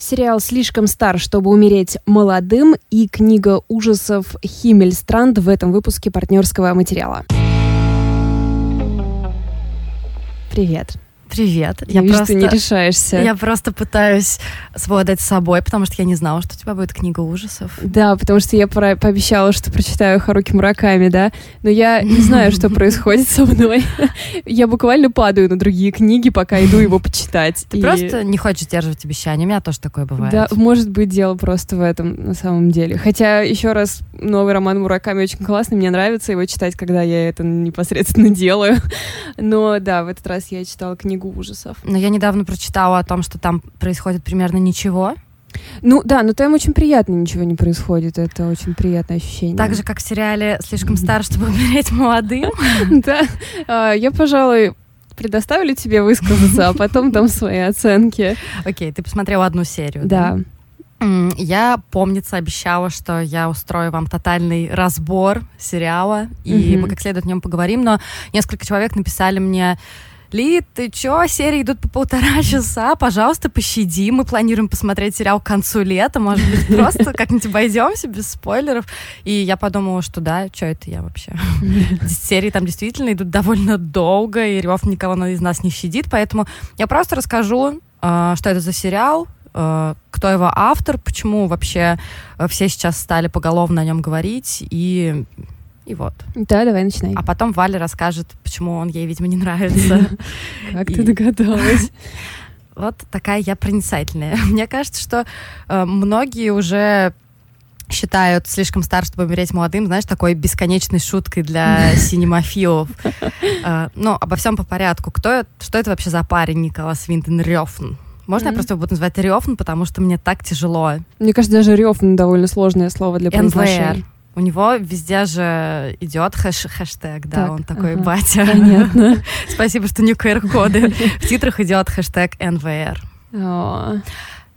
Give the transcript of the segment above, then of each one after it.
Сериал «Слишком стар, чтобы умереть молодым» и книга ужасов «Химмельстранд» в этом выпуске партнерского материала. Привет. Привет. Я, я вижу, просто, ты не решаешься. Я просто пытаюсь совладать с собой, потому что я не знала, что у тебя будет книга ужасов. Да, потому что я про- пообещала, что прочитаю Харуки Мураками, да. Но я не знаю, что происходит со мной. Я буквально падаю на другие книги, пока иду его почитать. Ты просто не хочешь сдерживать обещания. У меня тоже такое бывает. Да, может быть, дело просто в этом на самом деле. Хотя, еще раз, новый роман Мураками очень классный, мне нравится его читать, когда я это непосредственно делаю. Но да, в этот раз я читала книгу книгу ужасов. Но я недавно прочитала о том, что там происходит примерно ничего. Ну да, но там очень приятно ничего не происходит. Это очень приятное ощущение. Так же, как в сериале «Слишком стар, чтобы умереть молодым». Да. А, я, пожалуй, предоставлю тебе высказаться, а потом дам свои оценки. Окей, ты посмотрела одну серию. Да. Я, помнится, обещала, что я устрою вам тотальный разбор сериала, и мы как следует о нем поговорим, но несколько человек написали мне, Ли, ты чё, серии идут по полтора часа, пожалуйста, пощади, мы планируем посмотреть сериал к концу лета, может быть, просто как-нибудь обойдемся без спойлеров. И я подумала, что да, что это я вообще? Серии там действительно идут довольно долго, и Рев никого из нас не щадит, поэтому я просто расскажу, а, что это за сериал, а, кто его автор, почему вообще все сейчас стали поголовно о нем говорить, и и вот. Да, давай начинай. А потом Валя расскажет, почему он ей, видимо, не нравится. Как ты догадалась? Вот такая я проницательная. Мне кажется, что э, многие уже считают слишком стар, чтобы умереть молодым, знаешь, такой бесконечной шуткой для синемофилов. Э, ну, обо всем по порядку. Кто, что это вообще за парень Николас Винтон Рёфн? Можно mm-hmm. я просто буду называть Рёфн, потому что мне так тяжело. Мне кажется, даже Рёфн довольно сложное слово для произношения. У него везде же идет хэш хэштег, да, так, он такой ага, батя. Понятно. Спасибо, что не QR-коды. В титрах идет хэштег НВР.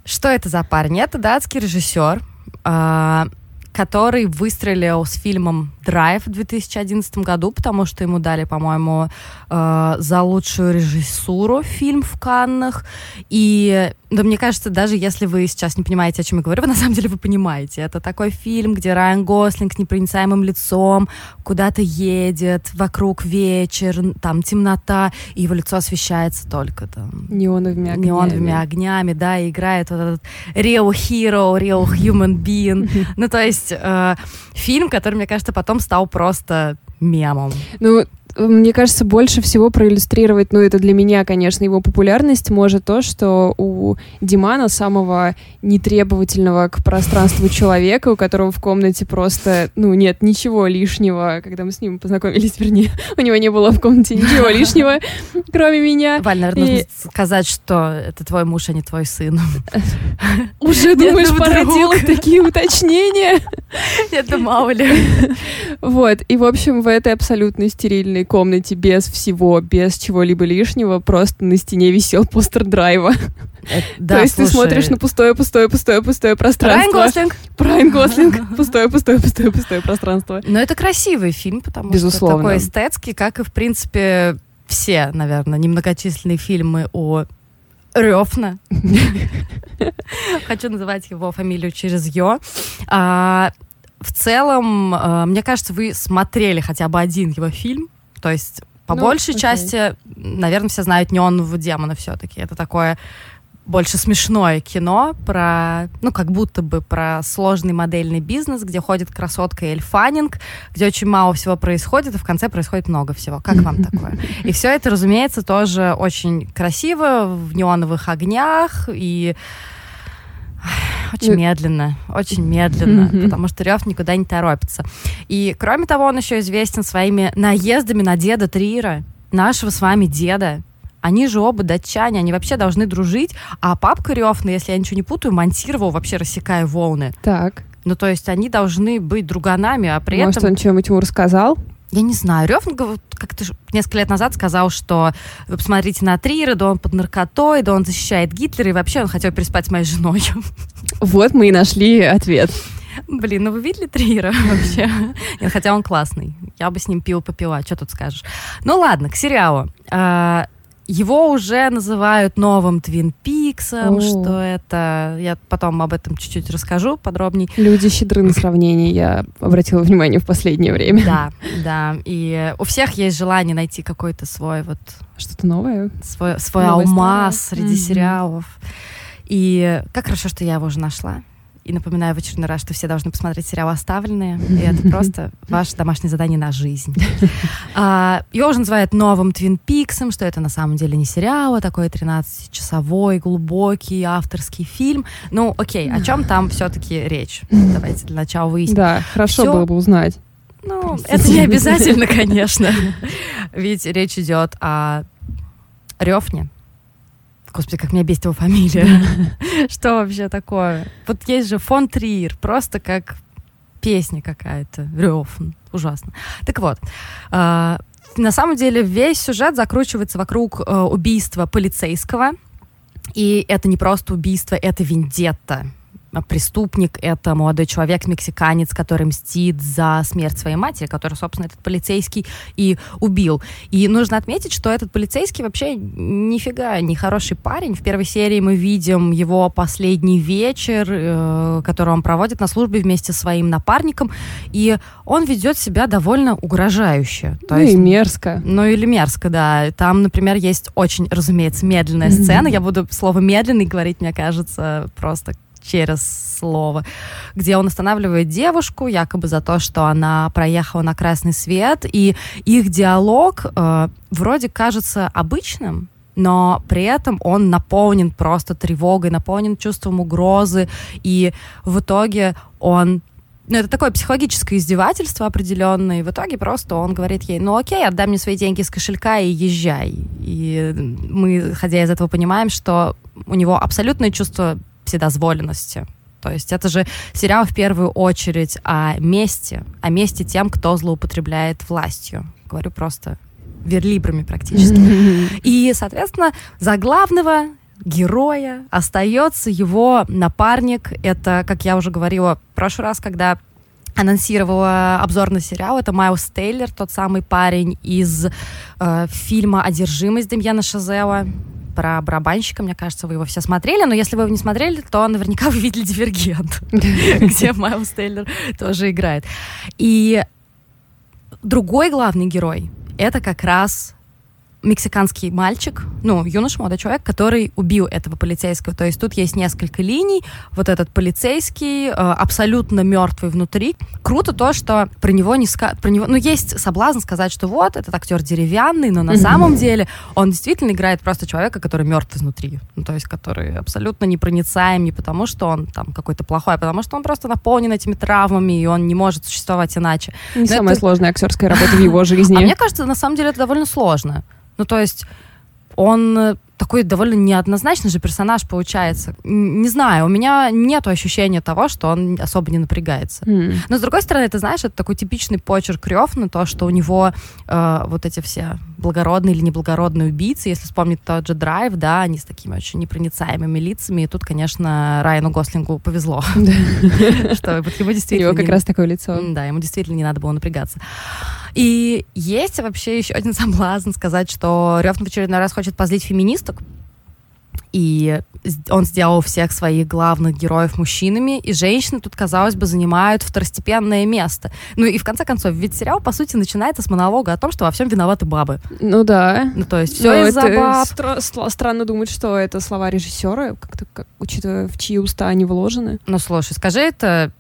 Что это за парень? Это датский режиссер, а, который выстрелил с фильмом «Драйв» в 2011 году, потому что ему дали, по-моему, э, за лучшую режиссуру фильм в Каннах. И да, мне кажется, даже если вы сейчас не понимаете, о чем я говорю, вы на самом деле вы понимаете. Это такой фильм, где Райан Гослинг с непроницаемым лицом куда-то едет, вокруг вечер, там темнота, и его лицо освещается только там... Неоновыми огнями. Неоновыми огнями, да, и играет вот этот real hero, real human being. Ну, то есть э, фильм, который, мне кажется, потом стал просто мемом. Ну, мне кажется, больше всего проиллюстрировать, ну, это для меня, конечно, его популярность может то, что у Димана, самого нетребовательного к пространству человека, у которого в комнате просто, ну, нет ничего лишнего, когда мы с ним познакомились, вернее, у него не было в комнате ничего лишнего, кроме меня. Валь, наверное, нужно сказать, что это твой муж, а не твой сын. Уже думаешь, пора делать такие уточнения? Это мало ли. Вот, и, в общем, в этой абсолютно стерильной огромной комнате без всего, без чего-либо лишнего, просто на стене висел постер драйва. Это, да, То есть слушай... ты смотришь на пустое, пустое, пустое, пустое пространство. Райан Гослинг. Райан Гослинг. Пустое, пустое, пустое, пустое пространство. Но это красивый фильм, потому Безусловно. что такой эстетский, как и, в принципе, все, наверное, немногочисленные фильмы о Рёфна. Хочу называть его фамилию через Ё. А, в целом, а, мне кажется, вы смотрели хотя бы один его фильм. То есть по ну, большей окей. части, наверное, все знают неонового демона все-таки. Это такое больше смешное кино про, ну, как будто бы про сложный модельный бизнес, где ходит красотка Эль Фаннинг, где очень мало всего происходит, и в конце происходит много всего. Как вам такое? И все это, разумеется, тоже очень красиво, в неоновых огнях, и очень медленно, очень медленно, потому что Рев никуда не торопится. И кроме того, он еще известен своими наездами на деда Трира, нашего с вами деда. Они же оба датчане, они вообще должны дружить. А папка Рёфна, если я ничего не путаю, монтировал, вообще рассекая волны. Так. Ну, то есть они должны быть друганами, а при Может, этом... он чем-нибудь ему рассказал? Я не знаю. Рёфн как-то несколько лет назад сказал, что вы посмотрите на Трира, да он под наркотой, да он защищает Гитлера, и вообще он хотел переспать с моей женой. Вот мы и нашли ответ. Блин, ну вы видели Трира вообще? Нет, хотя он классный. Я бы с ним пиво попила, что тут скажешь. Ну ладно, к сериалу. Его уже называют новым Твин Пиксом, что это... Я потом об этом чуть-чуть расскажу подробнее. Люди щедры на сравнение, я обратила внимание в последнее время. Да, да. И у всех есть желание найти какой-то свой вот... Что-то новое? Свой, свой алмаз среди mm-hmm. сериалов. И как хорошо, что я его уже нашла. И напоминаю в очередной раз, что все должны посмотреть сериал «Оставленные». И это просто ваше домашнее задание на жизнь. А, его уже называют новым Твин Пиксом, что это на самом деле не сериал, а такой 13-часовой, глубокий авторский фильм. Ну, окей, о чем там все-таки речь? Давайте для начала выясним. Да, хорошо Всё... было бы узнать. Ну, Простите. это не обязательно, конечно. Ведь речь идет о Рёфне, Господи, как меня бесит его фамилия. Что вообще такое? Вот есть же фон Триер, просто как песня какая-то. Рёфн. Ужасно. Так вот, а, на самом деле весь сюжет закручивается вокруг э, убийства полицейского. И это не просто убийство, это вендетта преступник — это молодой человек, мексиканец, который мстит за смерть своей матери, который, собственно, этот полицейский и убил. И нужно отметить, что этот полицейский вообще нифига не хороший парень. В первой серии мы видим его последний вечер, э, который он проводит на службе вместе со своим напарником, и он ведет себя довольно угрожающе. То ну есть, и мерзко. Ну или мерзко, да. Там, например, есть очень, разумеется, медленная сцена. Я буду слово «медленный» говорить, мне кажется, просто через слово, где он останавливает девушку якобы за то, что она проехала на красный свет, и их диалог э, вроде кажется обычным, но при этом он наполнен просто тревогой, наполнен чувством угрозы, и в итоге он ну, это такое психологическое издевательство определенное, и в итоге просто он говорит ей, ну окей, отдай мне свои деньги из кошелька и езжай. И мы, ходя из этого, понимаем, что у него абсолютное чувство вседозволенности. То есть это же сериал в первую очередь о мести, о мести тем, кто злоупотребляет властью. Говорю просто верлибрами практически. И, соответственно, за главного героя остается его напарник. Это, как я уже говорила в прошлый раз, когда анонсировала обзор на сериал. Это Майлз Тейлор, тот самый парень из э, фильма «Одержимость» Демьяна Шазела про барабанщика, мне кажется, вы его все смотрели, но если вы его не смотрели, то наверняка вы видели «Дивергент», где Майлз Тейлор тоже играет. И другой главный герой — это как раз мексиканский мальчик, ну, юноша, молодой человек, который убил этого полицейского. То есть тут есть несколько линий. Вот этот полицейский э, абсолютно мертвый внутри. Круто то, что про него не ска... про него, ну, есть соблазн сказать, что вот этот актер деревянный, но на самом деле он действительно играет просто человека, который мертв изнутри. Ну, то есть который абсолютно непроницаем не потому, что он там какой-то плохой, а потому что он просто наполнен этими травмами, и он не может существовать иначе. Не но самая это... сложная актерская работа в его жизни. А мне кажется, на самом деле это довольно сложно. Ну, то есть он э, такой довольно неоднозначный же персонаж получается. Не знаю, у меня нет ощущения того, что он особо не напрягается. Mm. Но с другой стороны, ты знаешь, это такой типичный почерк на то, что у него э, вот эти все благородные или неблагородные убийцы, если вспомнить тот же Драйв, да, они с такими очень непроницаемыми лицами, и тут, конечно, Райану Гослингу повезло. Что ему действительно... У него как раз такое лицо. Да, ему действительно не надо было напрягаться. И есть вообще еще один соблазн сказать, что Рёфн в очередной раз хочет позлить феминисток, и он сделал всех своих главных героев мужчинами, и женщины тут, казалось бы, занимают второстепенное место. Ну и в конце концов, ведь сериал, по сути, начинается с монолога о том, что во всем виноваты бабы. Ну да. Ну то есть все из-за баб. Стра- странно думать, что это слова режиссера, как-то, как, учитывая, в чьи уста они вложены. Ну слушай, скажи это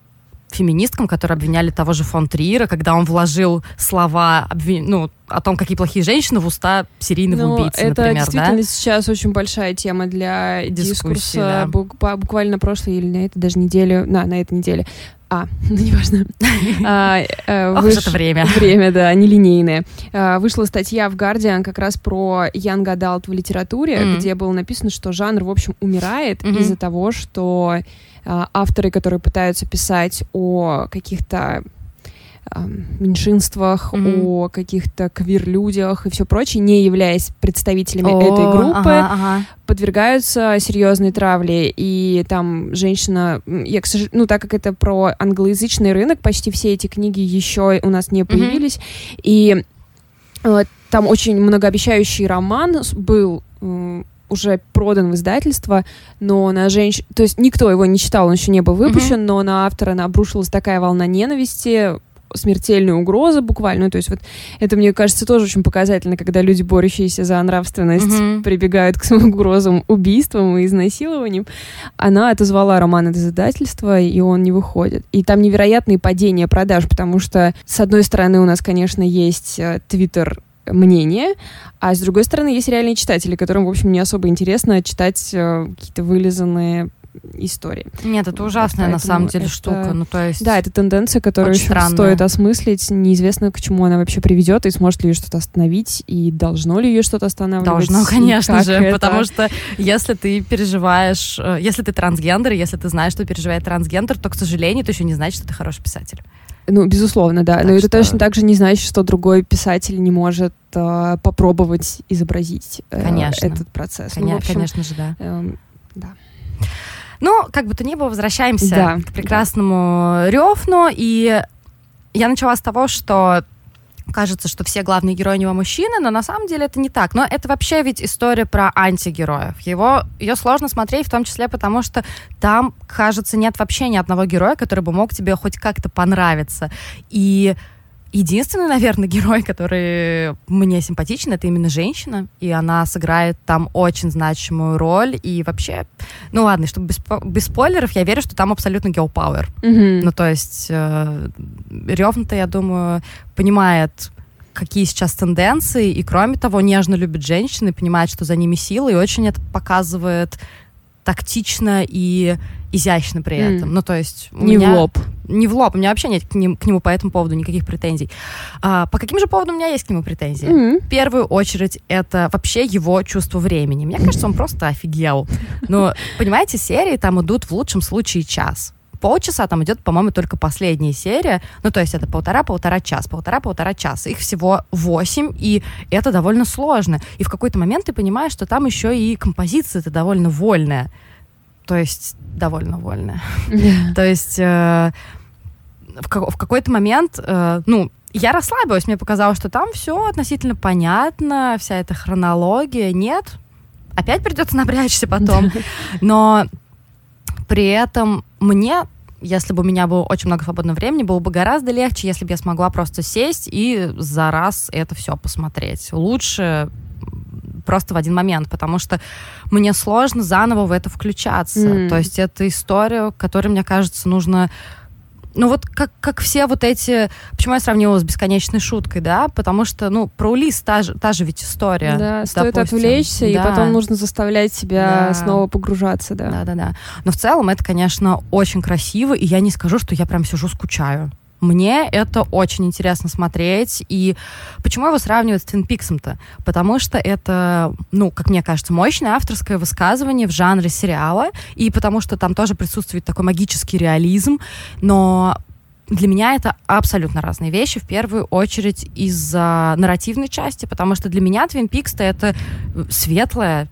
феминисткам, которые обвиняли того же фон Триера, когда он вложил слова обвин... ну, о том, какие плохие женщины в уста серийных ну, убийц, это например, действительно да? сейчас очень большая тема для Дискуссии, дискурса. Да. Буквально прошлой или на этой даже неделе, на, на этой неделе а, ну неважно. а, э, выш... это время. Время, да, нелинейное. А, вышла статья в Guardian как раз про Young Adult в литературе, mm-hmm. где было написано, что жанр, в общем, умирает mm-hmm. из-за того, что а, авторы, которые пытаются писать о каких-то меньшинствах, mm-hmm. о каких-то квир-людях и все прочее, не являясь представителями oh, этой группы, ага, ага. подвергаются серьезной травле. И там женщина, я, к сожалению, ну так как это про англоязычный рынок, почти все эти книги еще у нас не появились. Mm-hmm. И вот там очень многообещающий роман был уже продан в издательство, но на женщин... То есть никто его не читал, он еще не был выпущен, mm-hmm. но на автора обрушилась такая волна ненависти, смертельная угроза буквально. Ну, то есть вот это, мне кажется, тоже очень показательно, когда люди, борющиеся за нравственность, mm-hmm. прибегают к угрозам убийством и изнасилованием. Она отозвала роман от издательства, и он не выходит. И там невероятные падения продаж, потому что, с одной стороны, у нас, конечно, есть э, Твиттер мнение, а с другой стороны, есть реальные читатели, которым, в общем, не особо интересно читать э, какие-то вылизанные истории. Нет, это ужасная вот, на самом деле это... штука. Ну, то есть да, это тенденция, которую еще странная. стоит осмыслить. Неизвестно, к чему она вообще приведет, и сможет ли ее что-то остановить, и должно ли ее что-то останавливать. Должно, конечно же, это... потому что если ты переживаешь, э, если ты трансгендер, если ты знаешь, что переживает трансгендер, то, к сожалению, это еще не значит, что ты хороший писатель. Ну, безусловно, да. Так Но что... это точно так же не значит, что другой писатель не может э, попробовать изобразить э, этот процесс. Коня- ну, общем, конечно же, да. Э, да. Ну, как бы то ни было, возвращаемся да, к прекрасному да. Рёфну. И я начала с того, что кажется, что все главные герои у него мужчины, но на самом деле это не так. Но это вообще ведь история про антигероев. Его, ее сложно смотреть, в том числе потому, что там, кажется, нет вообще ни одного героя, который бы мог тебе хоть как-то понравиться. И Единственный, наверное, герой, который мне симпатичен, это именно женщина, и она сыграет там очень значимую роль, и вообще, ну ладно, чтобы без, без спойлеров, я верю, что там абсолютно girl power. Mm-hmm. Ну то есть э, Ревна-то, я думаю, понимает какие сейчас тенденции, и кроме того, нежно любит женщин и понимает, что за ними силы, и очень это показывает тактично и изящно при этом. Mm. Ну, то есть... Не меня... в лоб. Не в лоб. У меня вообще нет к, ним, к нему по этому поводу никаких претензий. А, по каким же поводам у меня есть к нему претензии? Mm-hmm. В первую очередь, это вообще его чувство времени. Мне кажется, он просто офигел. Но, понимаете, серии там идут в лучшем случае час полчаса, там идет, по-моему, только последняя серия. Ну, то есть это полтора-полтора час, полтора-полтора часа. Их всего восемь, и это довольно сложно. И в какой-то момент ты понимаешь, что там еще и композиция-то довольно вольная то есть довольно вольная. Yeah. то есть э, в, в какой-то момент, э, ну, я расслабилась, мне показалось, что там все относительно понятно, вся эта хронология. Нет, опять придется напрячься потом. Но при этом мне если бы у меня было очень много свободного времени, было бы гораздо легче, если бы я смогла просто сесть и за раз это все посмотреть. Лучше просто в один момент, потому что мне сложно заново в это включаться. Mm. То есть это история, которой, мне кажется, нужно ну вот как, как все вот эти... Почему я сравнила с бесконечной шуткой, да? Потому что, ну, про Улис та же, та же ведь история. Да, стоит допустим. отвлечься, да. и потом нужно заставлять себя да. снова погружаться, да. Да-да-да. Но в целом это, конечно, очень красиво, и я не скажу, что я прям сижу, скучаю. Мне это очень интересно смотреть. И почему его сравнивают с Твин Пиксом-то? Потому что это, ну, как мне кажется, мощное авторское высказывание в жанре сериала. И потому что там тоже присутствует такой магический реализм. Но для меня это абсолютно разные вещи. В первую очередь из-за нарративной части, потому что для меня Твин Пикс-то это светлая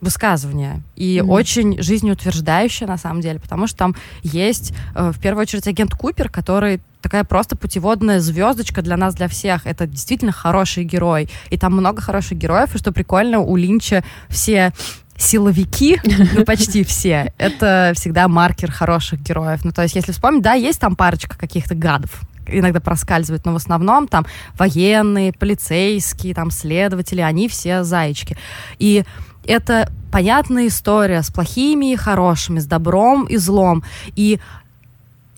высказывание и mm-hmm. очень жизнеутверждающее на самом деле, потому что там есть э, в первую очередь агент Купер, который такая просто путеводная звездочка для нас, для всех. Это действительно хороший герой. И там много хороших героев, и что прикольно, у Линча все силовики, ну почти все, это всегда маркер хороших героев. Ну то есть если вспомнить, да, есть там парочка каких-то гадов, иногда проскальзывает, но в основном там военные, полицейские, там следователи, они все заячки. И это понятная история с плохими и хорошими, с добром и злом. И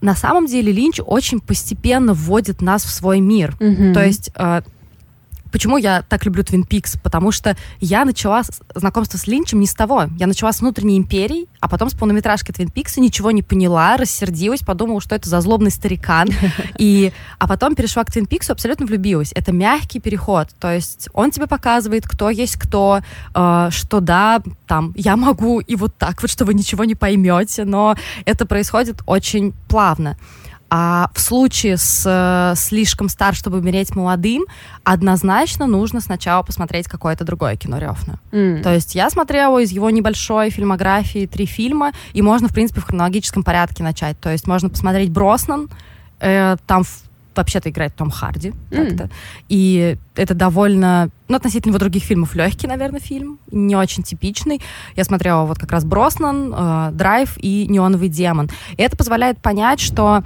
на самом деле Линч очень постепенно вводит нас в свой мир. Mm-hmm. То есть э, Почему я так люблю Твин Пикс? Потому что я начала знакомство с Линчем не с того. Я начала с внутренней империи, а потом с полнометражки Твин Пикса ничего не поняла, рассердилась, подумала, что это за злобный старикан. И, а потом перешла к Твин Пиксу, абсолютно влюбилась. Это мягкий переход. То есть он тебе показывает, кто есть кто, э, что да, там, я могу и вот так вот, что вы ничего не поймете, но это происходит очень плавно. А в случае с э, слишком стар, чтобы умереть молодым, однозначно нужно сначала посмотреть какое-то другое кино Рёфна. Mm. То есть я смотрела из его небольшой фильмографии три фильма, и можно, в принципе, в хронологическом порядке начать. То есть можно посмотреть Броснан, э, там вообще-то играет Том Харди. Mm. И это довольно, ну, относительно его других фильмов, легкий, наверное, фильм, не очень типичный. Я смотрела вот как раз Броснан, э, Драйв и Неоновый демон. И это позволяет понять, что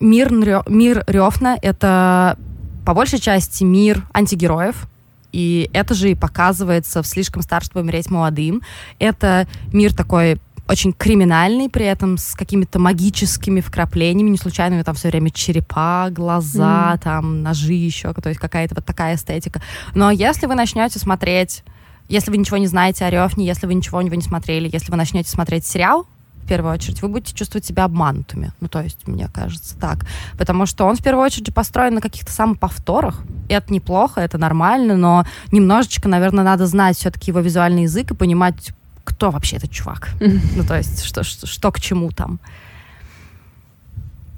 мир, мир Рёфна — это по большей части мир антигероев, и это же и показывается в «Слишком стар, чтобы умереть молодым». Это мир такой очень криминальный, при этом с какими-то магическими вкраплениями, не случайно там все время черепа, глаза, mm. там ножи еще, то есть какая-то вот такая эстетика. Но если вы начнете смотреть, если вы ничего не знаете о Рёфне, если вы ничего у него не смотрели, если вы начнете смотреть сериал, первую очередь, вы будете чувствовать себя обманутыми. Ну, то есть, мне кажется, так. Потому что он, в первую очередь, построен на каких-то самоповторах. И это неплохо, это нормально, но немножечко, наверное, надо знать все-таки его визуальный язык и понимать, кто вообще этот чувак. Ну, то есть, что, что, что к чему там.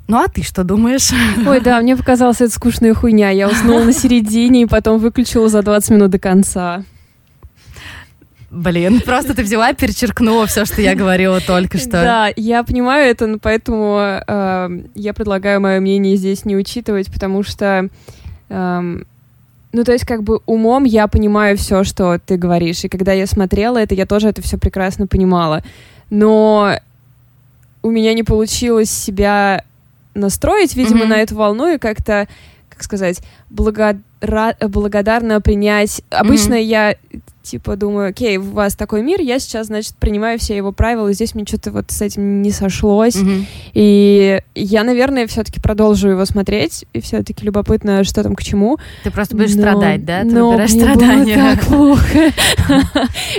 Ну, а ты что думаешь? Ой, да, мне показалось, это скучная хуйня. Я уснула на середине и потом выключила за 20 минут до конца. Блин, просто ты взяла и перечеркнула все, что я говорила только что. Да, я понимаю это, но поэтому э, я предлагаю мое мнение здесь не учитывать, потому что э, ну, то есть, как бы умом я понимаю все, что ты говоришь. И когда я смотрела это, я тоже это все прекрасно понимала. Но у меня не получилось себя настроить, видимо, mm-hmm. на эту волну и как-то, как сказать, благодар... благодарно принять. Обычно mm-hmm. я типа думаю, окей, у вас такой мир, я сейчас, значит, принимаю все его правила, и здесь мне что-то вот с этим не сошлось. Mm-hmm. И я, наверное, все-таки продолжу его смотреть, и все-таки любопытно, что там к чему. Ты просто будешь но, страдать, да? Ты но выбираешь страдания. Было так плохо.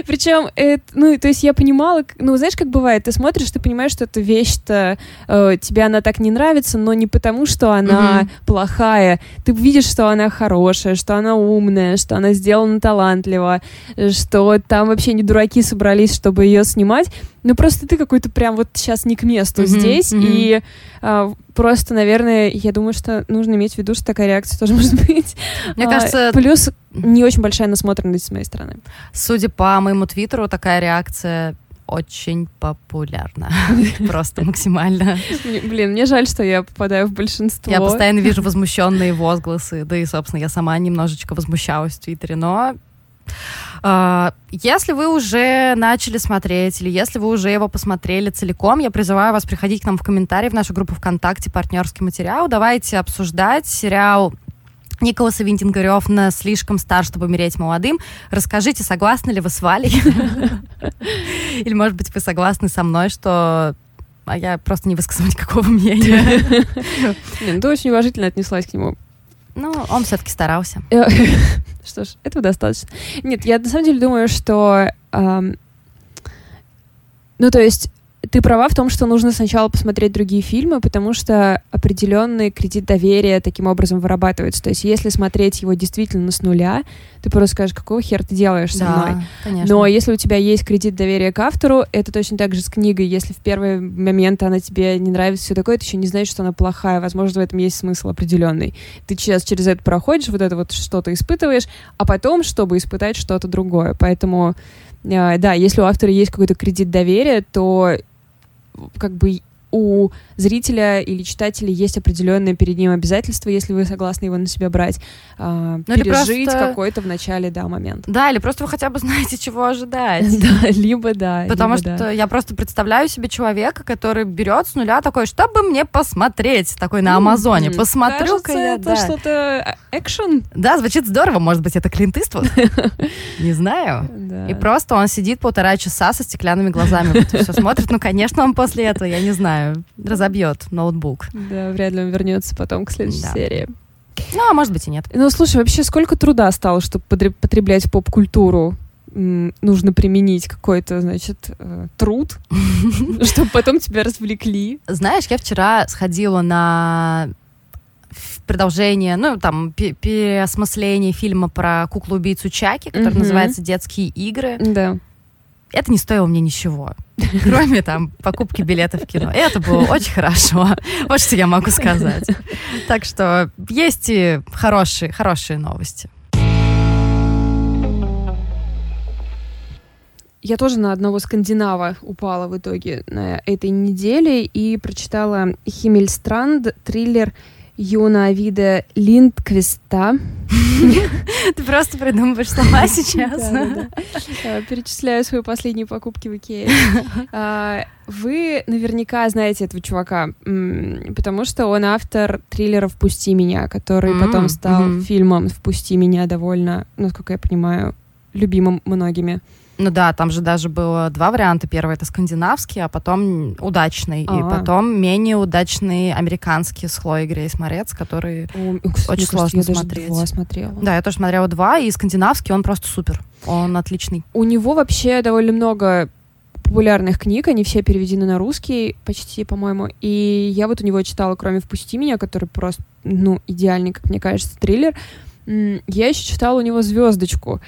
Причем, ну, то есть я понимала, ну, знаешь, как бывает, ты смотришь, ты понимаешь, что эта вещь-то, э, тебе она так не нравится, но не потому, что она плохая. Ты видишь, что она хорошая, что она умная, что она сделана талантливо, что там вообще не дураки собрались, чтобы ее снимать. Ну, просто ты какой-то прям вот сейчас не к месту mm-hmm, здесь, mm-hmm. и а, просто, наверное, я думаю, что нужно иметь в виду, что такая реакция тоже может быть. Мне а, кажется... Плюс не очень большая насмотренность с моей стороны. Судя по моему твиттеру, такая реакция очень популярна. Просто максимально. Блин, мне жаль, что я попадаю в большинство. Я постоянно вижу возмущенные возгласы, да и, собственно, я сама немножечко возмущалась в Твиттере, но если вы уже начали смотреть, или если вы уже его посмотрели целиком, я призываю вас приходить к нам в комментарии в нашу группу ВКонтакте «Партнерский материал». Давайте обсуждать сериал Николаса Винтингарев на «Слишком стар, чтобы умереть молодым». Расскажите, согласны ли вы с Валей? Или, может быть, вы согласны со мной, что а я просто не высказываю никакого мнения. Ну, ты очень уважительно отнеслась к нему. Ну, он все-таки старался. Что ж, этого достаточно. Нет, я на самом деле думаю, что... Ну, то есть ты права в том, что нужно сначала посмотреть другие фильмы, потому что определенный кредит доверия таким образом вырабатывается. То есть если смотреть его действительно с нуля, ты просто скажешь, какого хер ты делаешь со да, мной. Конечно. Но если у тебя есть кредит доверия к автору, это точно так же с книгой. Если в первый момент она тебе не нравится, все такое, это еще не значит, что она плохая. Возможно, в этом есть смысл определенный. Ты сейчас через это проходишь, вот это вот что-то испытываешь, а потом, чтобы испытать что-то другое. Поэтому э, да, если у автора есть какой-то кредит доверия, то как бы у зрителя или читателя есть определенное перед ним обязательство, если вы согласны его на себя брать, э, ну, пережить просто... какой-то в начале, да, момент. Да, или просто вы хотя бы знаете, чего ожидать. Да, либо да. Потому либо что я просто представляю себе человека, который берет с нуля такой, чтобы мне посмотреть, такой на Амазоне. Посмотрю-ка я, это что-то экшен. Да, звучит здорово, может быть, это Клинт Иствуд? Не знаю. И просто он сидит полтора часа со стеклянными глазами, все смотрит. Ну, конечно, он после этого, я не знаю, разобьет ноутбук. Да, вряд ли он вернется потом к следующей да. серии. Ну, а может быть и нет. Ну, слушай, вообще сколько труда стало, чтобы потреблять поп-культуру? нужно применить какой-то, значит, э, труд, чтобы потом тебя развлекли. Знаешь, я вчера сходила на продолжение, ну, там, переосмысление фильма про куклу-убийцу Чаки, который называется «Детские игры». Да это не стоило мне ничего, кроме там покупки билетов в кино. И это было очень хорошо. Вот что я могу сказать. Так что есть и хорошие, хорошие новости. Я тоже на одного скандинава упала в итоге на этой неделе и прочитала Химмельстранд, триллер Юна Авида Линдквиста. Ты просто придумываешь слова сейчас. Э, перечисляю свои последние покупки в Икее. А, вы наверняка знаете этого чувака, потому что он автор триллера «Впусти меня», который потом стал фильмом «Впусти меня» довольно, насколько я понимаю, любимым многими. Ну да, там же даже было два варианта. Первый это скандинавский, а потом удачный. А-а-а. И а. потом менее удачный американский с Хлоей Грейс Морец, который О, кстати, очень сложно я смотреть. Даже два смотрела. Да, я тоже смотрела два, и скандинавский, он просто супер. Он отличный. У него вообще довольно много популярных книг, они все переведены на русский почти, по-моему. И я вот у него читала, кроме «Впусти меня», который просто, ну, идеальный, как мне кажется, триллер. Я еще читала у него «Звездочку».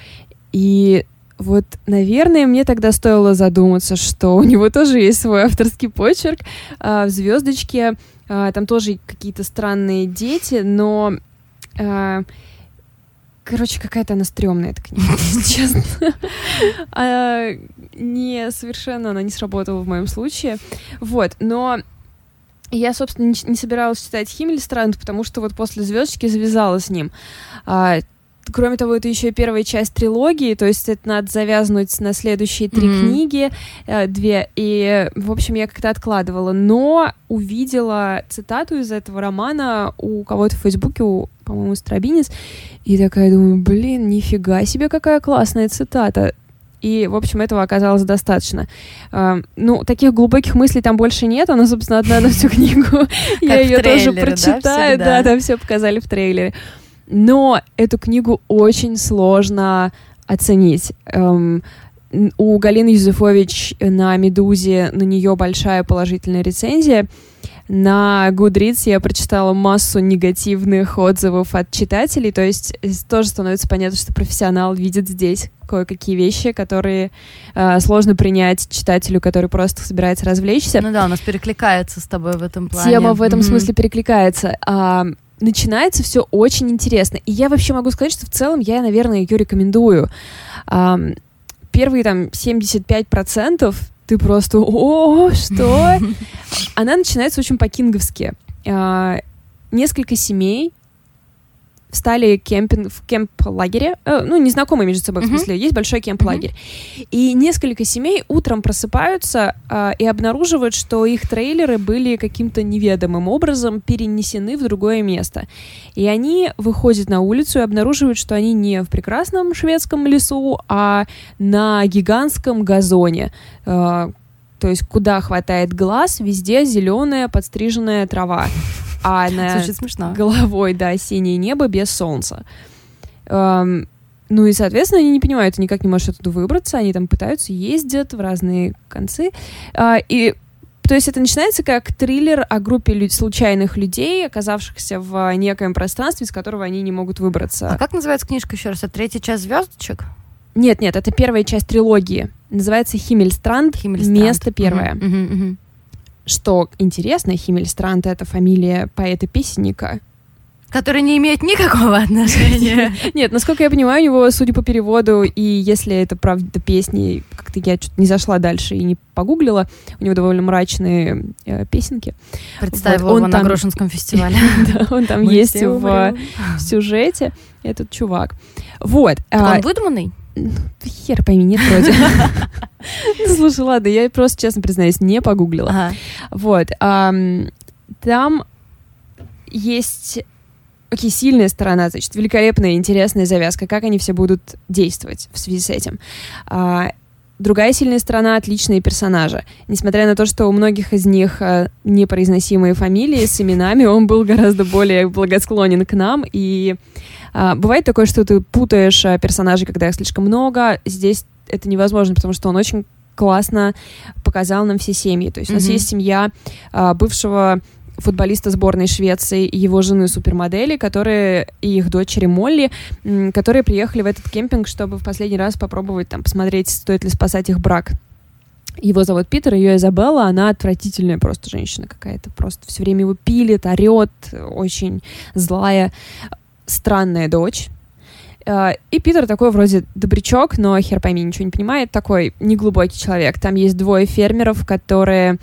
И вот, наверное, мне тогда стоило задуматься, что у него тоже есть свой авторский почерк. А, в звездочке а, там тоже какие-то странные дети, но а, Короче, какая-то она стрёмная, эта книга, честно. а, не, совершенно она не сработала в моем случае. Вот, но я, собственно, не, не собиралась читать Химмельстранд, потому что вот после «Звездочки» завязала с ним. А, кроме того, это еще и первая часть трилогии, то есть это надо завязнуть на следующие три mm-hmm. книги, э, две, и, в общем, я как-то откладывала, но увидела цитату из этого романа у кого-то в Фейсбуке, у, по-моему, Страбинец, и такая думаю, блин, нифига себе, какая классная цитата. И, в общем, этого оказалось достаточно. Uh, ну, таких глубоких мыслей там больше нет. Она, собственно, одна на всю книгу. Я ее тоже прочитаю. Да, там все показали в трейлере. Но эту книгу очень сложно оценить. Эм, у Галины Юзефович на «Медузе» на нее большая положительная рецензия. На Goodreads я прочитала массу негативных отзывов от читателей, то есть тоже становится понятно, что профессионал видит здесь кое-какие вещи, которые э, сложно принять читателю, который просто собирается развлечься. Ну да, у нас перекликается с тобой в этом плане. Тема в этом mm-hmm. смысле перекликается. А, начинается все очень интересно. И я вообще могу сказать, что в целом я, наверное, ее рекомендую. Первые там 75% ты просто «О, что?» Она начинается очень по-кинговски. А, несколько семей стали кемпинг, в кемп-лагере, э, ну, незнакомые между собой, mm-hmm. в смысле, есть большой кемп-лагерь. Mm-hmm. И несколько семей утром просыпаются э, и обнаруживают, что их трейлеры были каким-то неведомым образом перенесены в другое место. И они выходят на улицу и обнаруживают, что они не в прекрасном шведском лесу, а на гигантском газоне. Э, то есть куда хватает глаз, везде зеленая подстриженная трава а на смешно. головой, да, синее небо без солнца. Эм, ну и, соответственно, они не понимают, никак не могут оттуда выбраться, они там пытаются, ездят в разные концы. Э, и то есть это начинается как триллер о группе люд- случайных людей, оказавшихся в некоем пространстве, из которого они не могут выбраться. А как называется книжка еще раз? Это третья часть звездочек? Нет, нет, это первая часть трилогии. Называется Химмельстранд. Химмельстранд. Место первое. Угу, угу, угу. Что интересно, Химмельстрант — это фамилия поэта-песенника, который не имеет никакого отношения. Нет, насколько я понимаю, у него, судя по переводу, и если это правда песни, как-то я что-то не зашла дальше и не погуглила, у него довольно мрачные э, песенки. Представь вот, его на Грошинском фестивале. Да, он там есть в сюжете, этот чувак. Вот. А он выдуманный? Хер пойми, нет вроде. Ну, слушай, ладно, я просто, честно признаюсь, не погуглила. Вот. Там есть Окей, сильная сторона, значит, великолепная, интересная завязка, как они все будут действовать в связи с этим. А, другая сильная сторона — отличные персонажи. Несмотря на то, что у многих из них а, непроизносимые фамилии с именами, он был гораздо более благосклонен к нам, и а, бывает такое, что ты путаешь а, персонажей, когда их слишком много. Здесь это невозможно, потому что он очень классно показал нам все семьи. То есть mm-hmm. у нас есть семья а, бывшего футболиста сборной Швеции и его жены супермодели, которые и их дочери Молли, которые приехали в этот кемпинг, чтобы в последний раз попробовать там посмотреть, стоит ли спасать их брак. Его зовут Питер, ее Изабелла, она отвратительная просто женщина какая-то, просто все время его пилит, орет, очень злая странная дочь. Э, и Питер такой вроде добрячок, но хер пойми, ничего не понимает, такой неглубокий человек. Там есть двое фермеров, которые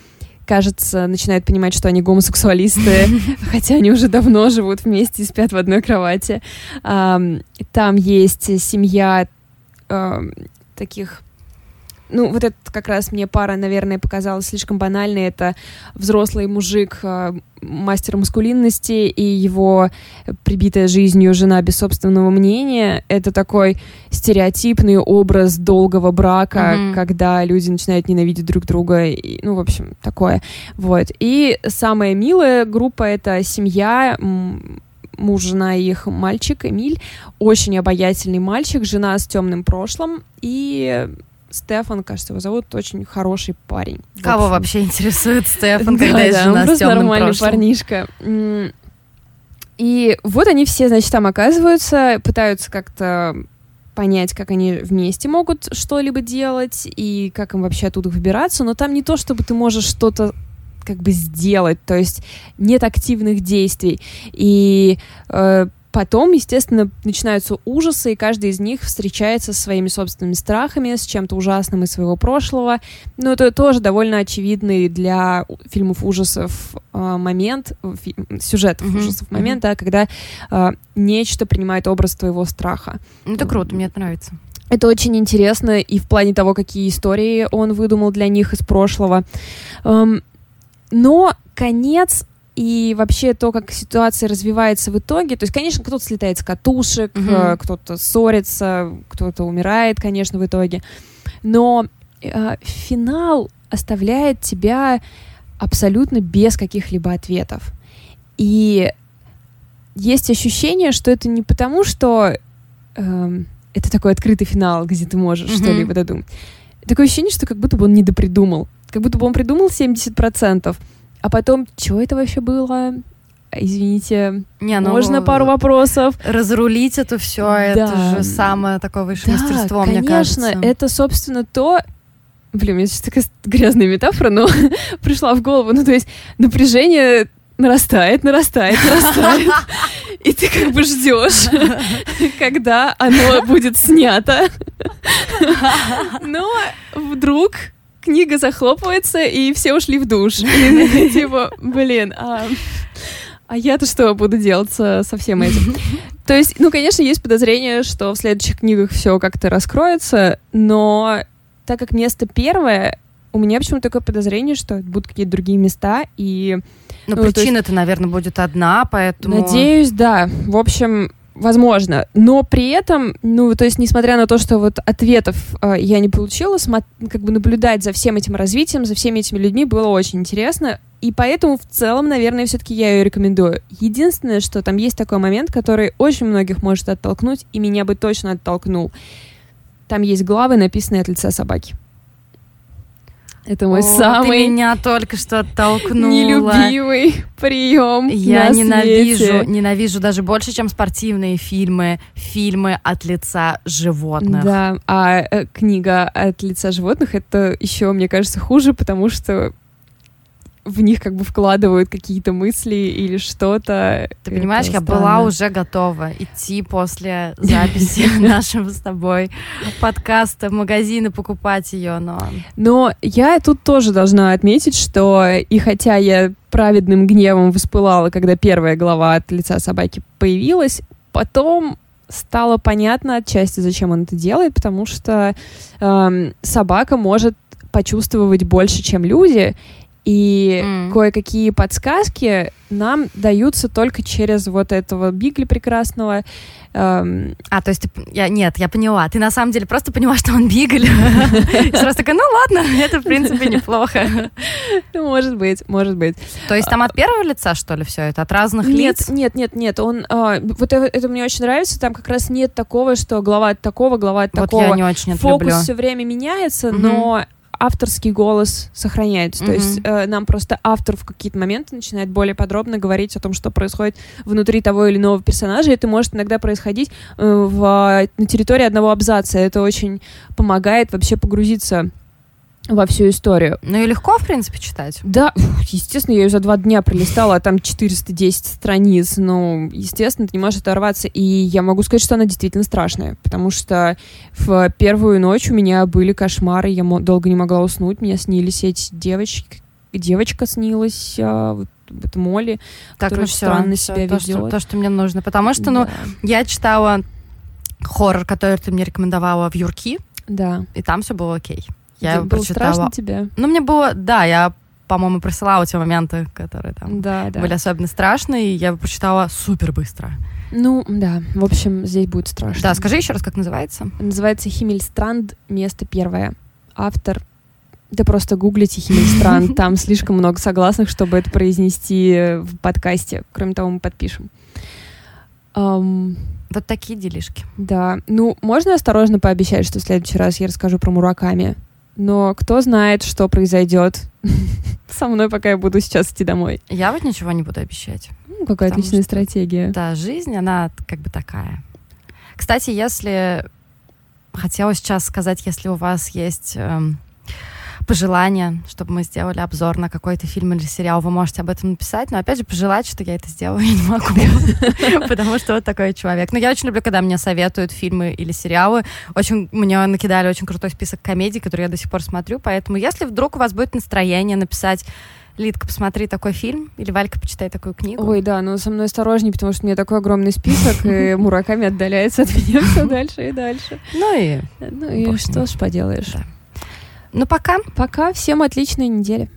кажется, начинают понимать, что они гомосексуалисты, хотя они уже давно живут вместе и спят в одной кровати. Там есть семья таких ну, вот это как раз мне пара, наверное, показалась слишком банальной. Это взрослый мужик, э, мастер маскулинности и его прибитая жизнью жена без собственного мнения. Это такой стереотипный образ долгого брака, mm-hmm. когда люди начинают ненавидеть друг друга. И, ну, в общем, такое. Вот. И самая милая группа — это семья муж, жена и их мальчик Эмиль. Очень обаятельный мальчик, жена с темным прошлым. И Стефан, кажется, его зовут, очень хороший парень. Кого вообще интересует Стефан, когда есть жена с темным нормальный парнишка. И вот они все, значит, там оказываются, пытаются как-то понять, как они вместе могут что-либо делать и как им вообще оттуда выбираться, но там не то, чтобы ты можешь что-то как бы сделать, то есть нет активных действий. И э, Потом, естественно, начинаются ужасы, и каждый из них встречается со своими собственными страхами, с чем-то ужасным из своего прошлого. Но это тоже довольно очевидный для фильмов ужасов э, момент, фи- сюжетов mm-hmm. ужасов момент, mm-hmm. да, когда э, нечто принимает образ твоего страха. Ну, это круто, мне это нравится. Это очень интересно и в плане того, какие истории он выдумал для них из прошлого. Но конец и вообще то, как ситуация развивается в итоге. То есть, конечно, кто-то слетает с катушек, mm-hmm. кто-то ссорится, кто-то умирает, конечно, в итоге. Но э, финал оставляет тебя абсолютно без каких-либо ответов. И есть ощущение, что это не потому, что э, это такой открытый финал, где ты можешь mm-hmm. что-либо додумать. Такое ощущение, что как будто бы он недопридумал. Как будто бы он придумал 70%, а потом, что это вообще было? Извините, не, ну, можно пару вопросов? Разрулить это все, да. это же самое такое высшее да, мастерство, конечно, мне кажется. это, собственно, то, Блин, у меня сейчас такая грязная метафора, но пришла в голову. Ну, то есть напряжение нарастает, нарастает, нарастает. И ты как бы ждешь, когда оно будет снято. Но вдруг книга захлопывается, и все ушли в душ. И, типа, блин, а, а я-то что буду делать со, всем этим? То есть, ну, конечно, есть подозрение, что в следующих книгах все как-то раскроется, но так как место первое, у меня почему-то такое подозрение, что будут какие-то другие места, и... Но ну, причина-то, есть... наверное, будет одна, поэтому... Надеюсь, да. В общем, возможно. Но при этом, ну, то есть, несмотря на то, что вот ответов э, я не получила, как бы наблюдать за всем этим развитием, за всеми этими людьми было очень интересно. И поэтому в целом, наверное, все-таки я ее рекомендую. Единственное, что там есть такой момент, который очень многих может оттолкнуть, и меня бы точно оттолкнул. Там есть главы, написанные от лица собаки. Это мой О, самый... Ты меня только что оттолкнула. Нелюбимый прием Я на ненавижу, свете. ненавижу даже больше, чем спортивные фильмы, фильмы от лица животных. Да, а э, книга от лица животных это еще, мне кажется, хуже, потому что в них как бы вкладывают какие-то мысли или что-то. Ты понимаешь, я была уже готова идти после записи нашего с тобой подкаста в магазин и покупать ее, но... Но я тут тоже должна отметить, что и хотя я праведным гневом воспылала, когда первая глава от лица собаки появилась, потом стало понятно отчасти, зачем он это делает, потому что эм, собака может почувствовать больше, чем люди, и mm. кое-какие подсказки нам даются только через вот этого Бигли прекрасного. Эм... А, то есть, я, нет, я поняла. Ты на самом деле просто поняла, что он Бигль. Сразу такая, ну ладно, это, в принципе, неплохо. Может быть, может быть. То есть там от первого лица, что ли, все это? От разных лиц? Нет, нет, нет. Он, а, вот это мне очень нравится. Там как раз нет такого, что глава от такого, глава от такого. Вот я не очень Фокус все время меняется, но авторский голос сохраняется. Mm-hmm. То есть э, нам просто автор в какие-то моменты начинает более подробно говорить о том, что происходит внутри того или иного персонажа. И это может иногда происходить э, в, на территории одного абзаца. Это очень помогает вообще погрузиться во всю историю. Ну и легко, в принципе, читать. Да, естественно, я ее за два дня пролистала, а там 410 страниц. Ну, естественно, ты не можешь оторваться. И я могу сказать, что она действительно страшная, потому что в первую ночь у меня были кошмары, я долго не могла уснуть, мне снились эти девочки, девочка снилась, а, вот, вот Молли, Так, которая ну все, странно себя то, что, ведет. то, что мне нужно. Потому что, ну, Да. я читала хоррор, который ты мне рекомендовала в Юрки, да. и там все было окей. Тебе Я было прочитала. страшно тебе? Ну, мне было, да, я, по-моему, присылала те моменты, которые там Да, да. были особенно страшные, и я прочитала супер быстро. Ну, да, в общем, здесь будет страшно. Да, скажи еще раз, как называется. Называется Химмельстранд, место первое. Автор да просто гуглите Химмельстранд, там слишком много согласных, чтобы это произнести в подкасте. Кроме того, мы подпишем. Ам, Вот такие делишки. да, ну, можно осторожно пообещать, что в следующий раз я расскажу про Мураками. Но кто знает, что произойдет со мной, пока я буду сейчас идти домой. Я вот ничего не буду обещать. Ну, какая отличная что- стратегия. Да, жизнь, она как бы такая. Кстати, если хотела сейчас сказать, если у вас есть эм, пожелания, чтобы мы сделали обзор на какой-то фильм или сериал, вы можете об этом написать. Но опять же, пожелать, что я это сделаю, я не могу. Потому что вот такой человек. Но я очень люблю, когда мне советуют фильмы или сериалы. Очень мне накидали очень крутой список комедий, которые я до сих пор смотрю. Поэтому, если вдруг у вас будет настроение написать Лидка, посмотри такой фильм, или Валька, почитай такую книгу. Ой, да, но со мной осторожней, потому что у меня такой огромный список, и Мураками отдаляется от меня все дальше и дальше. Ну и Ну и что ж поделаешь. Ну, пока. Пока, всем отличной недели.